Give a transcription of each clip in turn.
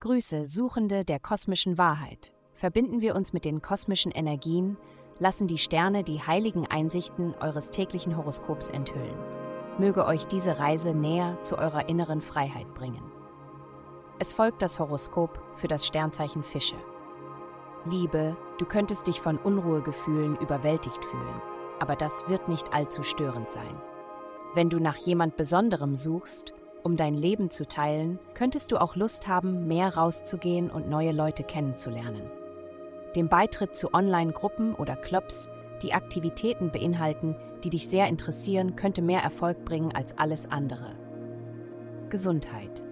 Grüße, Suchende der kosmischen Wahrheit. Verbinden wir uns mit den kosmischen Energien, lassen die Sterne die heiligen Einsichten eures täglichen Horoskops enthüllen. Möge euch diese Reise näher zu eurer inneren Freiheit bringen. Es folgt das Horoskop für das Sternzeichen Fische. Liebe, du könntest dich von Unruhegefühlen überwältigt fühlen, aber das wird nicht allzu störend sein. Wenn du nach jemand Besonderem suchst, um dein Leben zu teilen, könntest du auch Lust haben, mehr rauszugehen und neue Leute kennenzulernen. Dem Beitritt zu Online-Gruppen oder Clubs, die Aktivitäten beinhalten, die dich sehr interessieren, könnte mehr Erfolg bringen als alles andere. Gesundheit.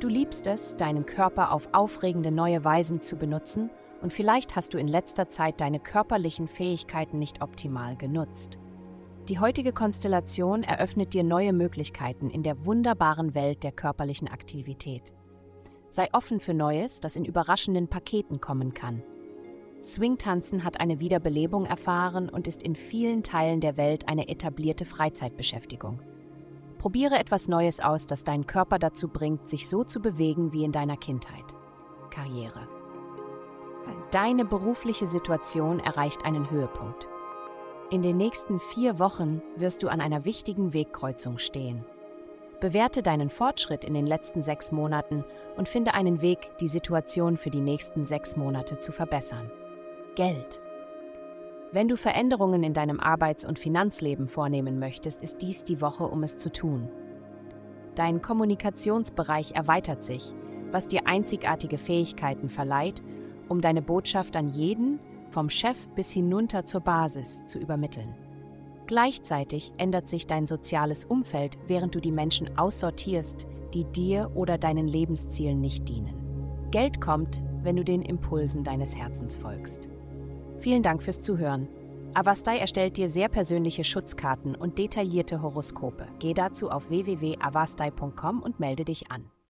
Du liebst es, deinen Körper auf aufregende neue Weisen zu benutzen und vielleicht hast du in letzter Zeit deine körperlichen Fähigkeiten nicht optimal genutzt. Die heutige Konstellation eröffnet dir neue Möglichkeiten in der wunderbaren Welt der körperlichen Aktivität. Sei offen für Neues, das in überraschenden Paketen kommen kann. Swingtanzen hat eine Wiederbelebung erfahren und ist in vielen Teilen der Welt eine etablierte Freizeitbeschäftigung. Probiere etwas Neues aus, das deinen Körper dazu bringt, sich so zu bewegen wie in deiner Kindheit. Karriere. Deine berufliche Situation erreicht einen Höhepunkt. In den nächsten vier Wochen wirst du an einer wichtigen Wegkreuzung stehen. Bewerte deinen Fortschritt in den letzten sechs Monaten und finde einen Weg, die Situation für die nächsten sechs Monate zu verbessern. Geld. Wenn du Veränderungen in deinem Arbeits- und Finanzleben vornehmen möchtest, ist dies die Woche, um es zu tun. Dein Kommunikationsbereich erweitert sich, was dir einzigartige Fähigkeiten verleiht, um deine Botschaft an jeden, vom Chef bis hinunter zur Basis, zu übermitteln. Gleichzeitig ändert sich dein soziales Umfeld, während du die Menschen aussortierst, die dir oder deinen Lebenszielen nicht dienen. Geld kommt, wenn du den Impulsen deines Herzens folgst. Vielen Dank fürs Zuhören. Avastai erstellt dir sehr persönliche Schutzkarten und detaillierte Horoskope. Geh dazu auf www.avastai.com und melde dich an.